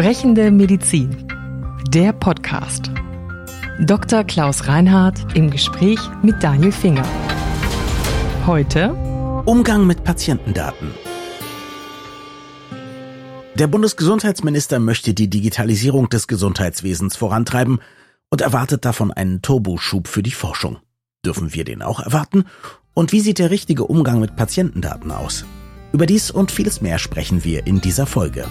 Sprechende Medizin. Der Podcast. Dr. Klaus Reinhardt im Gespräch mit Daniel Finger. Heute Umgang mit Patientendaten. Der Bundesgesundheitsminister möchte die Digitalisierung des Gesundheitswesens vorantreiben und erwartet davon einen Turboschub für die Forschung. Dürfen wir den auch erwarten? Und wie sieht der richtige Umgang mit Patientendaten aus? Über dies und vieles mehr sprechen wir in dieser Folge.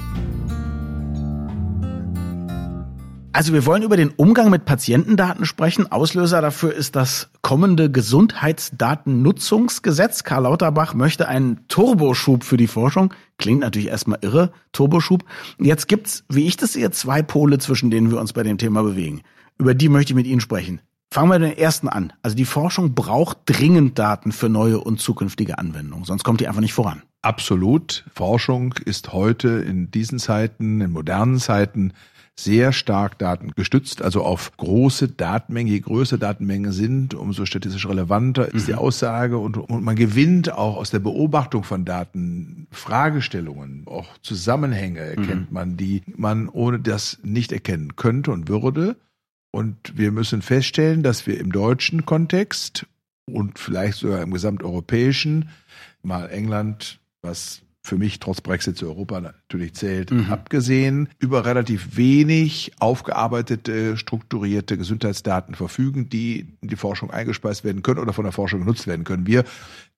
Also wir wollen über den Umgang mit Patientendaten sprechen. Auslöser dafür ist das kommende Gesundheitsdatennutzungsgesetz. Karl Lauterbach möchte einen Turboschub für die Forschung. Klingt natürlich erstmal irre, Turboschub. Jetzt gibt's, wie ich das sehe, zwei Pole, zwischen denen wir uns bei dem Thema bewegen. Über die möchte ich mit Ihnen sprechen. Fangen wir den ersten an. Also die Forschung braucht dringend Daten für neue und zukünftige Anwendungen, sonst kommt die einfach nicht voran. Absolut. Forschung ist heute in diesen Zeiten, in modernen Zeiten, sehr stark datengestützt, also auf große Datenmengen. Je größer Datenmengen sind, umso statistisch relevanter ist die mhm. Aussage und, und man gewinnt auch aus der Beobachtung von Daten Fragestellungen, auch Zusammenhänge erkennt mhm. man, die man ohne das nicht erkennen könnte und würde. Und wir müssen feststellen, dass wir im deutschen Kontext und vielleicht sogar im gesamteuropäischen, mal England, was für mich trotz Brexit zu Europa natürlich zählt, mhm. abgesehen, über relativ wenig aufgearbeitete, strukturierte Gesundheitsdaten verfügen, die in die Forschung eingespeist werden können oder von der Forschung genutzt werden können. Wir,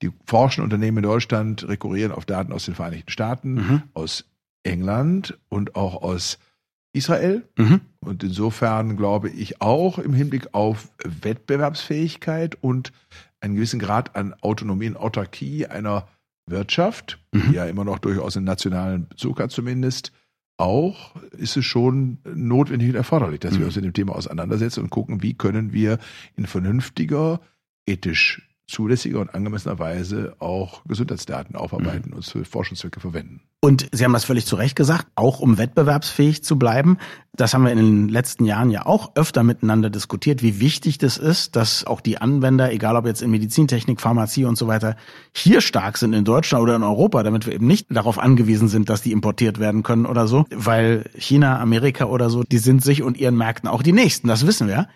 die forschenden Unternehmen in Deutschland, rekurrieren auf Daten aus den Vereinigten Staaten, mhm. aus England und auch aus Israel. Mhm. Und insofern glaube ich auch im Hinblick auf Wettbewerbsfähigkeit und einen gewissen Grad an Autonomie und Autarkie einer Wirtschaft, mhm. die ja immer noch durchaus einen nationalen Bezug hat zumindest, auch ist es schon notwendig und erforderlich, dass mhm. wir uns mit dem Thema auseinandersetzen und gucken, wie können wir in vernünftiger, ethisch zulässiger und angemessener Weise auch Gesundheitsdaten aufarbeiten mhm. und für Forschungszwecke verwenden. Und Sie haben das völlig zu Recht gesagt, auch um wettbewerbsfähig zu bleiben. Das haben wir in den letzten Jahren ja auch öfter miteinander diskutiert, wie wichtig das ist, dass auch die Anwender, egal ob jetzt in Medizintechnik, Pharmazie und so weiter, hier stark sind in Deutschland oder in Europa, damit wir eben nicht darauf angewiesen sind, dass die importiert werden können oder so, weil China, Amerika oder so, die sind sich und ihren Märkten auch die nächsten, das wissen wir.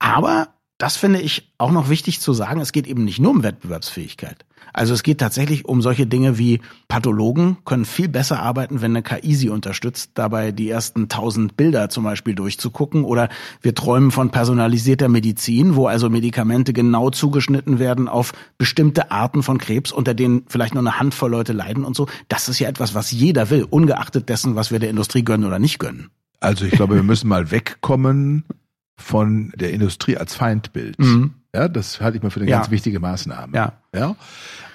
Aber das finde ich auch noch wichtig zu sagen. Es geht eben nicht nur um Wettbewerbsfähigkeit. Also es geht tatsächlich um solche Dinge wie Pathologen können viel besser arbeiten, wenn eine KI sie unterstützt, dabei die ersten tausend Bilder zum Beispiel durchzugucken. Oder wir träumen von personalisierter Medizin, wo also Medikamente genau zugeschnitten werden auf bestimmte Arten von Krebs, unter denen vielleicht nur eine Handvoll Leute leiden und so. Das ist ja etwas, was jeder will, ungeachtet dessen, was wir der Industrie gönnen oder nicht gönnen. Also ich glaube, wir müssen mal wegkommen von der Industrie als Feindbild. Mhm. Ja, das halte ich mal für eine ja. ganz wichtige Maßnahme. Ja. ja.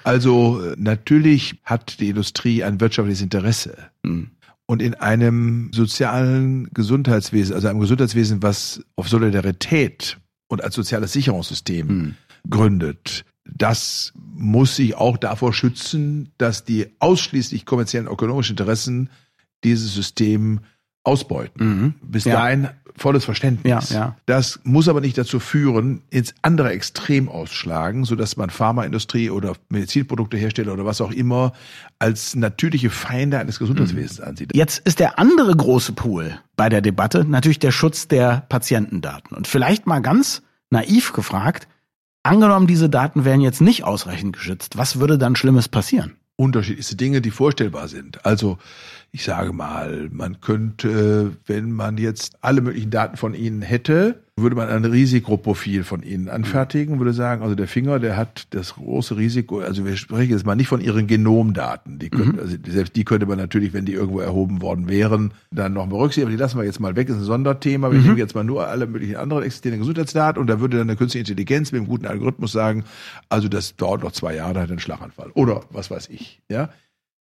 Also natürlich hat die Industrie ein wirtschaftliches Interesse. Mhm. Und in einem sozialen Gesundheitswesen, also einem Gesundheitswesen, was auf Solidarität und als soziales Sicherungssystem mhm. gründet, das muss sich auch davor schützen, dass die ausschließlich kommerziellen ökonomischen Interessen dieses System ausbeuten. Mhm. Bis ja. dahin volles Verständnis. Ja, ja. Das muss aber nicht dazu führen, ins andere Extrem ausschlagen, so dass man Pharmaindustrie oder Medizinproduktehersteller oder was auch immer als natürliche Feinde eines Gesundheitswesens mhm. ansieht. Jetzt ist der andere große Pool bei der Debatte natürlich der Schutz der Patientendaten. Und vielleicht mal ganz naiv gefragt, angenommen, diese Daten wären jetzt nicht ausreichend geschützt, was würde dann Schlimmes passieren? Unterschiedlichste Dinge, die vorstellbar sind. Also ich sage mal, man könnte, wenn man jetzt alle möglichen Daten von Ihnen hätte, würde man ein Risikoprofil von Ihnen anfertigen, würde sagen, also der Finger, der hat das große Risiko, also wir sprechen jetzt mal nicht von Ihren Genomdaten, die können, mhm. also selbst die könnte man natürlich, wenn die irgendwo erhoben worden wären, dann noch berücksichtigen, aber die lassen wir jetzt mal weg, das ist ein Sonderthema, wir mhm. nehmen jetzt mal nur alle möglichen anderen existierenden Gesundheitsdaten und da würde dann eine künstliche Intelligenz mit einem guten Algorithmus sagen, also das dauert noch zwei Jahre, da hat er einen Schlaganfall oder was weiß ich, ja.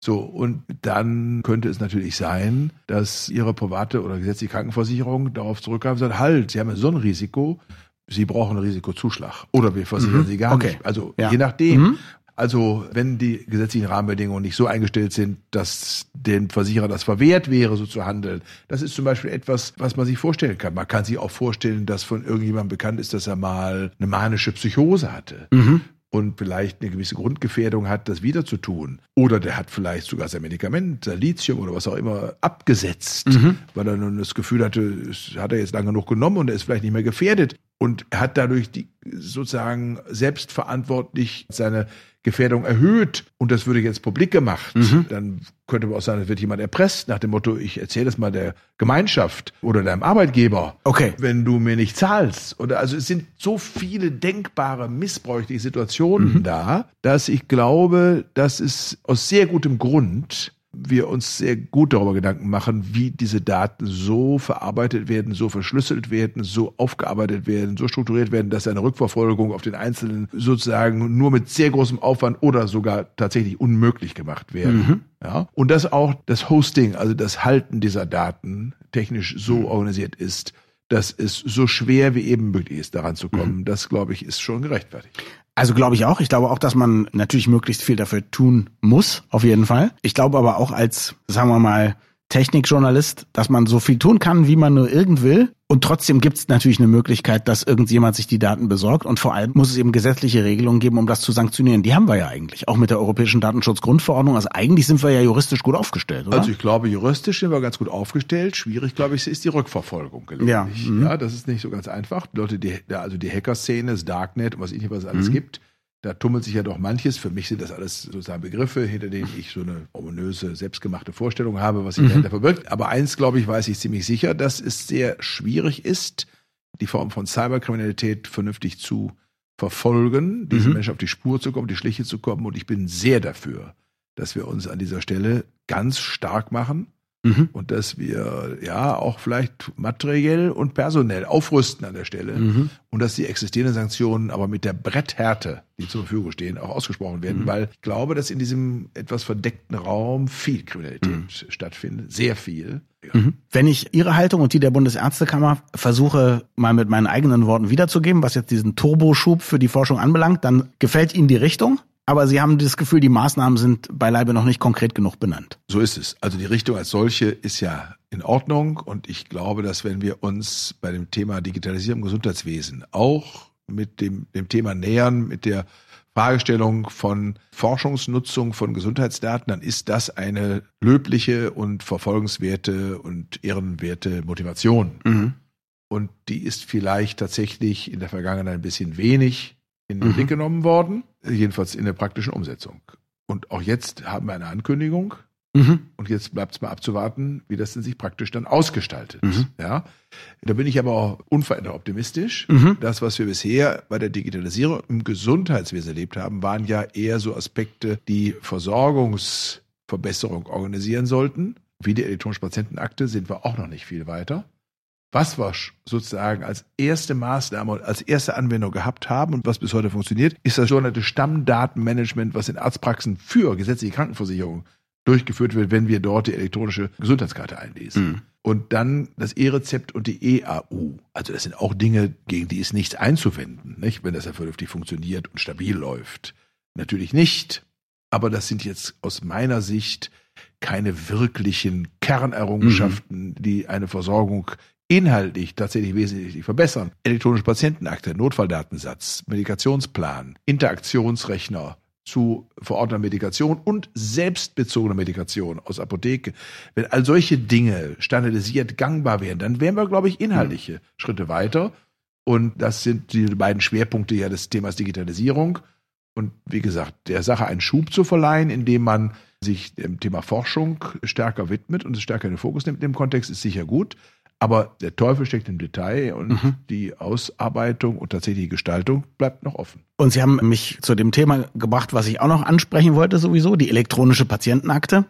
So, und dann könnte es natürlich sein, dass Ihre private oder gesetzliche Krankenversicherung darauf zurückgreift und sagt, halt, Sie haben ja so ein Risiko, Sie brauchen einen Risikozuschlag. Oder wir versichern mhm. Sie gar okay. nicht. Also ja. je nachdem. Mhm. Also wenn die gesetzlichen Rahmenbedingungen nicht so eingestellt sind, dass dem Versicherer das verwehrt wäre, so zu handeln, das ist zum Beispiel etwas, was man sich vorstellen kann. Man kann sich auch vorstellen, dass von irgendjemandem bekannt ist, dass er mal eine manische Psychose hatte. Mhm und vielleicht eine gewisse Grundgefährdung hat, das wieder zu tun. Oder der hat vielleicht sogar sein Medikament, sein Lithium oder was auch immer abgesetzt, mhm. weil er nun das Gefühl hatte, das hat er jetzt lange genug genommen und er ist vielleicht nicht mehr gefährdet. Und er hat dadurch die sozusagen selbstverantwortlich seine Gefährdung erhöht und das würde jetzt publik gemacht, mhm. dann könnte man auch sagen, es wird jemand erpresst nach dem Motto, ich erzähle es mal der Gemeinschaft oder deinem Arbeitgeber, okay. wenn du mir nicht zahlst. Oder also es sind so viele denkbare missbräuchliche Situationen mhm. da, dass ich glaube, dass es aus sehr gutem Grund wir uns sehr gut darüber Gedanken machen, wie diese Daten so verarbeitet werden, so verschlüsselt werden, so aufgearbeitet werden, so strukturiert werden, dass eine Rückverfolgung auf den Einzelnen sozusagen nur mit sehr großem Aufwand oder sogar tatsächlich unmöglich gemacht werden. Mhm. Ja, und dass auch das Hosting, also das Halten dieser Daten technisch so mhm. organisiert ist, dass es so schwer wie eben möglich ist, daran zu kommen, mhm. das glaube ich ist schon gerechtfertigt. Also glaube ich auch. Ich glaube auch, dass man natürlich möglichst viel dafür tun muss, auf jeden Fall. Ich glaube aber auch als, sagen wir mal, Technikjournalist, dass man so viel tun kann, wie man nur irgend will. Und trotzdem gibt es natürlich eine Möglichkeit, dass irgendjemand sich die Daten besorgt. Und vor allem muss es eben gesetzliche Regelungen geben, um das zu sanktionieren. Die haben wir ja eigentlich, auch mit der Europäischen Datenschutzgrundverordnung. Also eigentlich sind wir ja juristisch gut aufgestellt, oder? Also ich glaube, juristisch sind wir ganz gut aufgestellt. Schwierig, glaube ich, ist die Rückverfolgung gelegentlich. Ja, mhm. ja das ist nicht so ganz einfach. Die Leute, die, also die Hacker-Szene, das Darknet und was ich nicht was es alles mhm. gibt, da tummelt sich ja doch manches. Für mich sind das alles sozusagen Begriffe, hinter denen ich so eine ominöse, selbstgemachte Vorstellung habe, was sich mhm. dahinter verbirgt. Aber eins, glaube ich, weiß ich ziemlich sicher, dass es sehr schwierig ist, die Form von Cyberkriminalität vernünftig zu verfolgen, diesen mhm. Menschen auf die Spur zu kommen, die Schliche zu kommen. Und ich bin sehr dafür, dass wir uns an dieser Stelle ganz stark machen Mhm. Und dass wir ja auch vielleicht materiell und personell aufrüsten an der Stelle mhm. und dass die existierenden Sanktionen aber mit der Bretthärte, die zur Verfügung stehen, auch ausgesprochen werden, mhm. weil ich glaube, dass in diesem etwas verdeckten Raum viel Kriminalität mhm. stattfindet, sehr viel. Ja. Mhm. Wenn ich Ihre Haltung und die der Bundesärztekammer versuche, mal mit meinen eigenen Worten wiederzugeben, was jetzt diesen Turboschub für die Forschung anbelangt, dann gefällt Ihnen die Richtung? Aber Sie haben das Gefühl, die Maßnahmen sind beileibe noch nicht konkret genug benannt. So ist es. Also die Richtung als solche ist ja in Ordnung und ich glaube, dass wenn wir uns bei dem Thema Digitalisierung im Gesundheitswesen auch mit dem, dem Thema nähern, mit der Fragestellung von Forschungsnutzung von Gesundheitsdaten, dann ist das eine löbliche und verfolgenswerte und ehrenwerte Motivation. Mhm. Und die ist vielleicht tatsächlich in der Vergangenheit ein bisschen wenig in den mhm. Blick genommen worden, jedenfalls in der praktischen Umsetzung. Und auch jetzt haben wir eine Ankündigung. Mhm. Und jetzt bleibt es mal abzuwarten, wie das denn sich praktisch dann ausgestaltet. Mhm. Ja, da bin ich aber auch unverändert optimistisch. Mhm. Das, was wir bisher bei der Digitalisierung im Gesundheitswesen erlebt haben, waren ja eher so Aspekte, die Versorgungsverbesserung organisieren sollten. Wie die elektronische Patientenakte sind wir auch noch nicht viel weiter was wir sozusagen als erste Maßnahme und als erste Anwendung gehabt haben und was bis heute funktioniert, ist das sogenannte Stammdatenmanagement, was in Arztpraxen für gesetzliche Krankenversicherung durchgeführt wird, wenn wir dort die elektronische Gesundheitskarte einlesen. Mhm. Und dann das E-Rezept und die EAU. Also das sind auch Dinge, gegen die ist nichts einzuwenden, nicht? wenn das ja vernünftig funktioniert und stabil läuft. Natürlich nicht. Aber das sind jetzt aus meiner Sicht keine wirklichen Kernerrungenschaften, mhm. die eine Versorgung inhaltlich tatsächlich wesentlich verbessern. Elektronische Patientenakte, Notfalldatensatz, Medikationsplan, Interaktionsrechner zu verordneter Medikation und selbstbezogener Medikation aus Apotheke. Wenn all solche Dinge standardisiert gangbar wären, dann wären wir, glaube ich, inhaltliche mhm. Schritte weiter. Und das sind die beiden Schwerpunkte ja des Themas Digitalisierung. Und wie gesagt, der Sache einen Schub zu verleihen, indem man sich dem Thema Forschung stärker widmet und es stärker in den Fokus nimmt in dem Kontext, ist sicher gut. Aber der Teufel steckt im Detail und mhm. die Ausarbeitung und tatsächlich die Gestaltung bleibt noch offen. Und Sie haben mich zu dem Thema gebracht, was ich auch noch ansprechen wollte sowieso, die elektronische Patientenakte.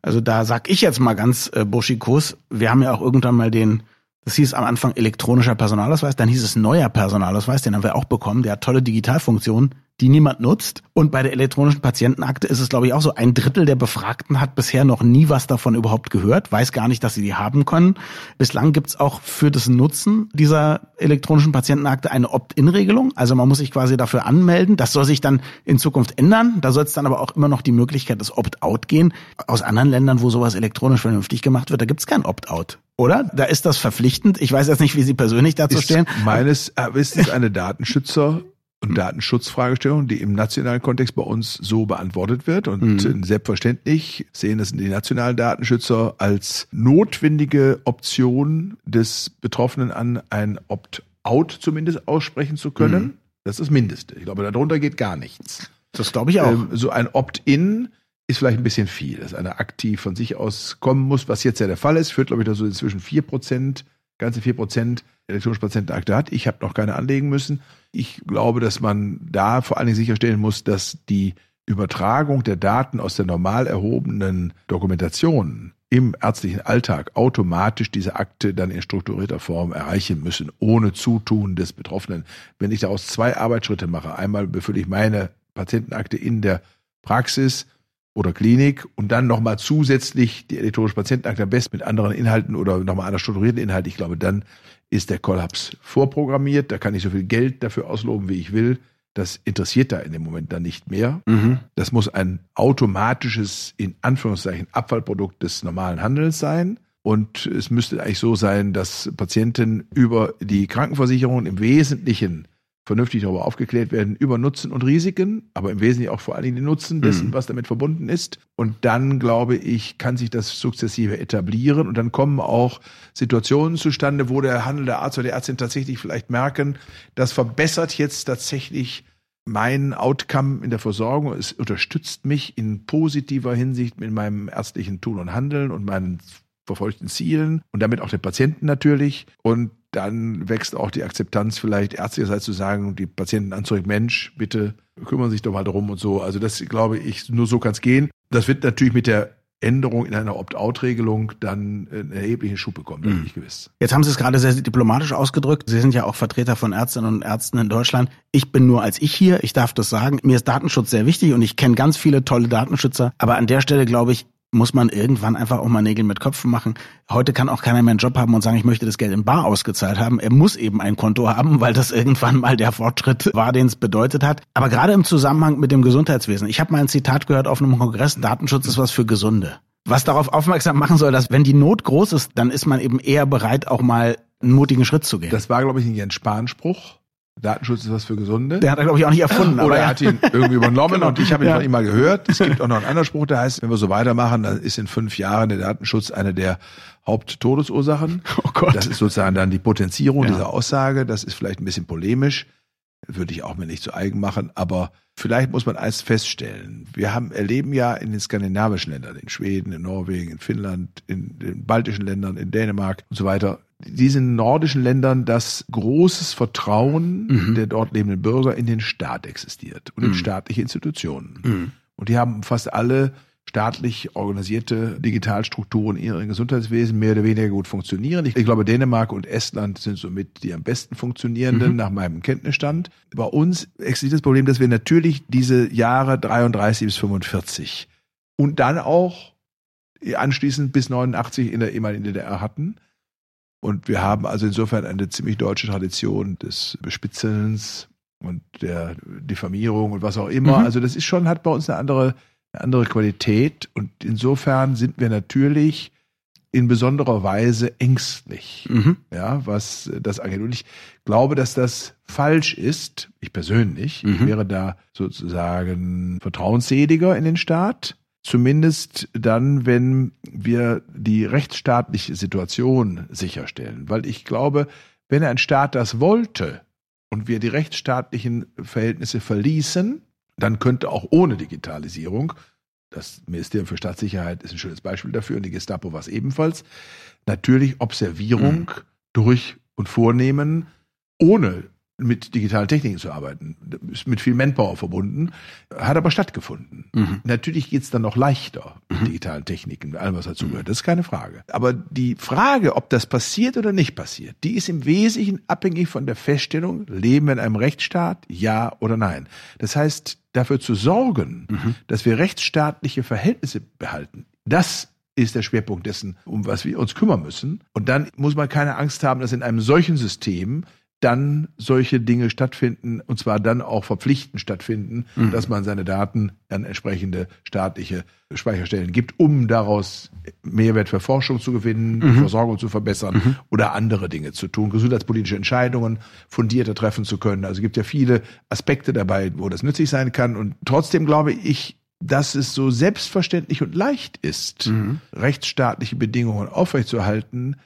Also da sag ich jetzt mal ganz äh, buschikos, wir haben ja auch irgendwann mal den das hieß am Anfang elektronischer Personalausweis, dann hieß es neuer Personalausweis, den haben wir auch bekommen, der hat tolle Digitalfunktionen die niemand nutzt. Und bei der elektronischen Patientenakte ist es, glaube ich, auch so, ein Drittel der Befragten hat bisher noch nie was davon überhaupt gehört, weiß gar nicht, dass sie die haben können. Bislang gibt es auch für das Nutzen dieser elektronischen Patientenakte eine Opt-in-Regelung. Also man muss sich quasi dafür anmelden. Das soll sich dann in Zukunft ändern. Da soll es dann aber auch immer noch die Möglichkeit des Opt-out gehen. Aus anderen Ländern, wo sowas elektronisch vernünftig gemacht wird, da gibt es kein Opt-out. Oder? Da ist das verpflichtend. Ich weiß jetzt nicht, wie Sie persönlich dazu stehen. Meines Wissens eine Datenschützer und Datenschutzfragestellung, die im nationalen Kontext bei uns so beantwortet wird. Und mhm. selbstverständlich sehen es die nationalen Datenschützer als notwendige Option des Betroffenen an, ein Opt-out zumindest aussprechen zu können. Mhm. Das ist das Mindeste. Ich glaube, darunter geht gar nichts. Das glaube ich auch. Ähm, so ein Opt-in ist vielleicht ein bisschen viel, dass einer aktiv von sich aus kommen muss, was jetzt ja der Fall ist, führt, glaube ich, da so inzwischen vier Prozent, ganze vier Prozent elektronische Patientenakte hat. Ich habe noch keine anlegen müssen. Ich glaube, dass man da vor allen Dingen sicherstellen muss, dass die Übertragung der Daten aus der normal erhobenen Dokumentation im ärztlichen Alltag automatisch diese Akte dann in strukturierter Form erreichen müssen, ohne Zutun des Betroffenen. Wenn ich daraus zwei Arbeitsschritte mache, einmal befülle ich meine Patientenakte in der Praxis oder Klinik und dann nochmal zusätzlich die elektronische Patientenakte am besten mit anderen Inhalten oder nochmal einer strukturierten Inhalt. Ich glaube, dann ist der Kollaps vorprogrammiert. Da kann ich so viel Geld dafür ausloben, wie ich will. Das interessiert da in dem Moment dann nicht mehr. Mhm. Das muss ein automatisches, in Anführungszeichen, Abfallprodukt des normalen Handels sein. Und es müsste eigentlich so sein, dass Patienten über die Krankenversicherung im Wesentlichen vernünftig darüber aufgeklärt werden, über Nutzen und Risiken, aber im Wesentlichen auch vor allen Dingen den Nutzen dessen, mhm. was damit verbunden ist. Und dann, glaube ich, kann sich das sukzessive etablieren und dann kommen auch Situationen zustande, wo der handelnde Arzt oder die Ärztin tatsächlich vielleicht merken, das verbessert jetzt tatsächlich mein Outcome in der Versorgung. Es unterstützt mich in positiver Hinsicht mit meinem ärztlichen Tun und Handeln und meinen verfolgten Zielen und damit auch den Patienten natürlich. Und dann wächst auch die Akzeptanz vielleicht ärztlicherseits zu sagen, die Patienten anzuregen, Mensch, bitte kümmern sich doch mal darum und so. Also das glaube ich, nur so kann es gehen. Das wird natürlich mit der Änderung in einer Opt-out-Regelung dann einen erheblichen Schub bekommen, bin mhm. ich gewiss. Jetzt haben Sie es gerade sehr diplomatisch ausgedrückt. Sie sind ja auch Vertreter von Ärztinnen und Ärzten in Deutschland. Ich bin nur als ich hier, ich darf das sagen. Mir ist Datenschutz sehr wichtig und ich kenne ganz viele tolle Datenschützer. Aber an der Stelle glaube ich, muss man irgendwann einfach auch mal Nägel mit Köpfen machen. Heute kann auch keiner mehr einen Job haben und sagen, ich möchte das Geld in Bar ausgezahlt haben. Er muss eben ein Konto haben, weil das irgendwann mal der Fortschritt war, den es bedeutet hat. Aber gerade im Zusammenhang mit dem Gesundheitswesen. Ich habe mal ein Zitat gehört auf einem Kongress, Datenschutz ist was für Gesunde. Was darauf aufmerksam machen soll, dass wenn die Not groß ist, dann ist man eben eher bereit, auch mal einen mutigen Schritt zu gehen. Das war, glaube ich, ein Jens Spahn-Spruch. Datenschutz ist was für Gesunde. Der hat er, glaube ich, auch nicht erfunden. Oder er hat ihn irgendwie übernommen genau. und ich habe ihn ja. von ihm mal gehört. Es gibt auch noch einen anderen Spruch, der heißt, wenn wir so weitermachen, dann ist in fünf Jahren der Datenschutz eine der Haupttodesursachen. Oh Gott. Das ist sozusagen dann die Potenzierung ja. dieser Aussage. Das ist vielleicht ein bisschen polemisch. Würde ich auch mir nicht zu eigen machen. Aber vielleicht muss man eins feststellen. Wir haben, erleben ja in den skandinavischen Ländern, in Schweden, in Norwegen, in Finnland, in den baltischen Ländern, in Dänemark und so weiter, diesen nordischen Ländern, dass großes Vertrauen mhm. der dort lebenden Bürger in den Staat existiert und in mhm. staatliche Institutionen. Mhm. Und die haben fast alle staatlich organisierte Digitalstrukturen in ihrem Gesundheitswesen mehr oder weniger gut funktionieren. Ich, ich, glaube, Dänemark und Estland sind somit die am besten funktionierenden mhm. nach meinem Kenntnisstand. Bei uns existiert das Problem, dass wir natürlich diese Jahre 33 bis 45 und dann auch anschließend bis 89 in der ehemaligen DDR hatten. Und wir haben also insofern eine ziemlich deutsche Tradition des Bespitzelns und der Diffamierung und was auch immer. Mhm. Also das ist schon, hat bei uns eine andere, eine andere Qualität. Und insofern sind wir natürlich in besonderer Weise ängstlich, mhm. ja, was das angeht. Und ich glaube, dass das falsch ist. Ich persönlich mhm. wäre da sozusagen vertrauensseliger in den Staat Zumindest dann, wenn wir die rechtsstaatliche Situation sicherstellen. Weil ich glaube, wenn ein Staat das wollte und wir die rechtsstaatlichen Verhältnisse verließen, dann könnte auch ohne Digitalisierung, das Ministerium für Staatssicherheit ist ein schönes Beispiel dafür und die Gestapo war es ebenfalls, natürlich Observierung mhm. durch und vornehmen, ohne mit digitalen Techniken zu arbeiten. Ist mit viel Manpower verbunden, hat aber stattgefunden. Mhm. Natürlich geht's dann noch leichter mit mhm. digitalen Techniken, mit allem, was dazugehört. Das ist keine Frage. Aber die Frage, ob das passiert oder nicht passiert, die ist im Wesentlichen abhängig von der Feststellung, leben wir in einem Rechtsstaat, ja oder nein. Das heißt, dafür zu sorgen, mhm. dass wir rechtsstaatliche Verhältnisse behalten, das ist der Schwerpunkt dessen, um was wir uns kümmern müssen. Und dann muss man keine Angst haben, dass in einem solchen System dann solche Dinge stattfinden und zwar dann auch verpflichtend stattfinden, mhm. dass man seine Daten an entsprechende staatliche Speicherstellen gibt, um daraus Mehrwert für Forschung zu gewinnen, mhm. Versorgung zu verbessern mhm. oder andere Dinge zu tun, gesundheitspolitische Entscheidungen fundierter treffen zu können. Also es gibt ja viele Aspekte dabei, wo das nützlich sein kann und trotzdem glaube ich, dass es so selbstverständlich und leicht ist, mhm. rechtsstaatliche Bedingungen aufrechtzuerhalten,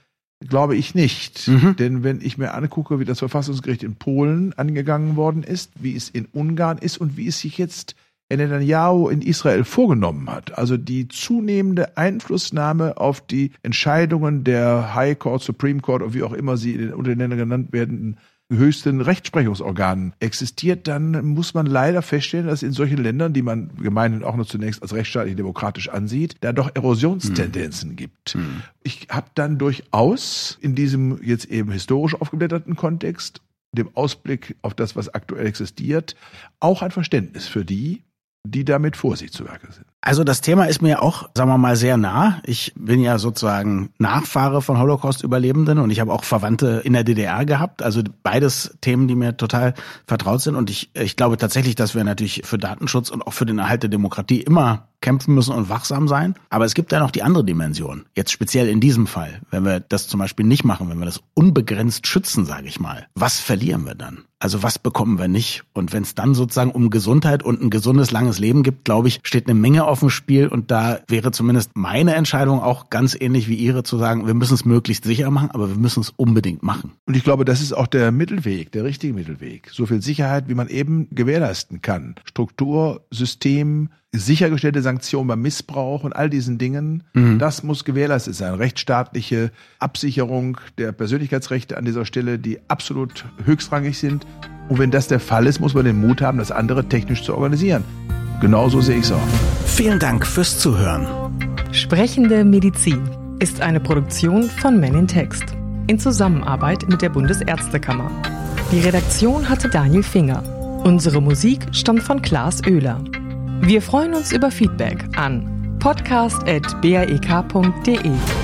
Glaube ich nicht. Mhm. Denn wenn ich mir angucke, wie das Verfassungsgericht in Polen angegangen worden ist, wie es in Ungarn ist und wie es sich jetzt Netanyahu in Israel vorgenommen hat, also die zunehmende Einflussnahme auf die Entscheidungen der High Court, Supreme Court und wie auch immer sie in den genannt werden, höchsten Rechtsprechungsorganen existiert, dann muss man leider feststellen, dass in solchen Ländern, die man gemeinhin auch nur zunächst als rechtsstaatlich demokratisch ansieht, da doch Erosionstendenzen hm. gibt. Hm. Ich habe dann durchaus in diesem jetzt eben historisch aufgeblätterten Kontext, dem Ausblick auf das, was aktuell existiert, auch ein Verständnis für die, die damit Vorsicht zu Werke sind. Also das Thema ist mir auch, sagen wir mal, sehr nah. Ich bin ja sozusagen Nachfahre von Holocaust-Überlebenden und ich habe auch Verwandte in der DDR gehabt. Also beides Themen, die mir total vertraut sind. Und ich, ich glaube tatsächlich, dass wir natürlich für Datenschutz und auch für den Erhalt der Demokratie immer kämpfen müssen und wachsam sein. Aber es gibt ja noch die andere Dimension. Jetzt speziell in diesem Fall, wenn wir das zum Beispiel nicht machen, wenn wir das unbegrenzt schützen, sage ich mal, was verlieren wir dann? Also was bekommen wir nicht? Und wenn es dann sozusagen um Gesundheit und ein gesundes, langes Leben gibt, glaube ich, steht eine Menge auf dem Spiel. Und da wäre zumindest meine Entscheidung auch ganz ähnlich wie Ihre zu sagen, wir müssen es möglichst sicher machen, aber wir müssen es unbedingt machen. Und ich glaube, das ist auch der Mittelweg, der richtige Mittelweg. So viel Sicherheit, wie man eben gewährleisten kann. Struktur, System, sichergestellte Sanktionen beim Missbrauch und all diesen Dingen, mhm. das muss gewährleistet sein. Rechtsstaatliche Absicherung der Persönlichkeitsrechte an dieser Stelle, die absolut höchstrangig sind. Und wenn das der Fall ist, muss man den Mut haben, das andere technisch zu organisieren. Genauso sehe ich es auch. Vielen Dank fürs Zuhören. Sprechende Medizin ist eine Produktion von Men in Text in Zusammenarbeit mit der Bundesärztekammer. Die Redaktion hatte Daniel Finger. Unsere Musik stammt von Klaas Oehler. Wir freuen uns über Feedback an podcast.baek.de.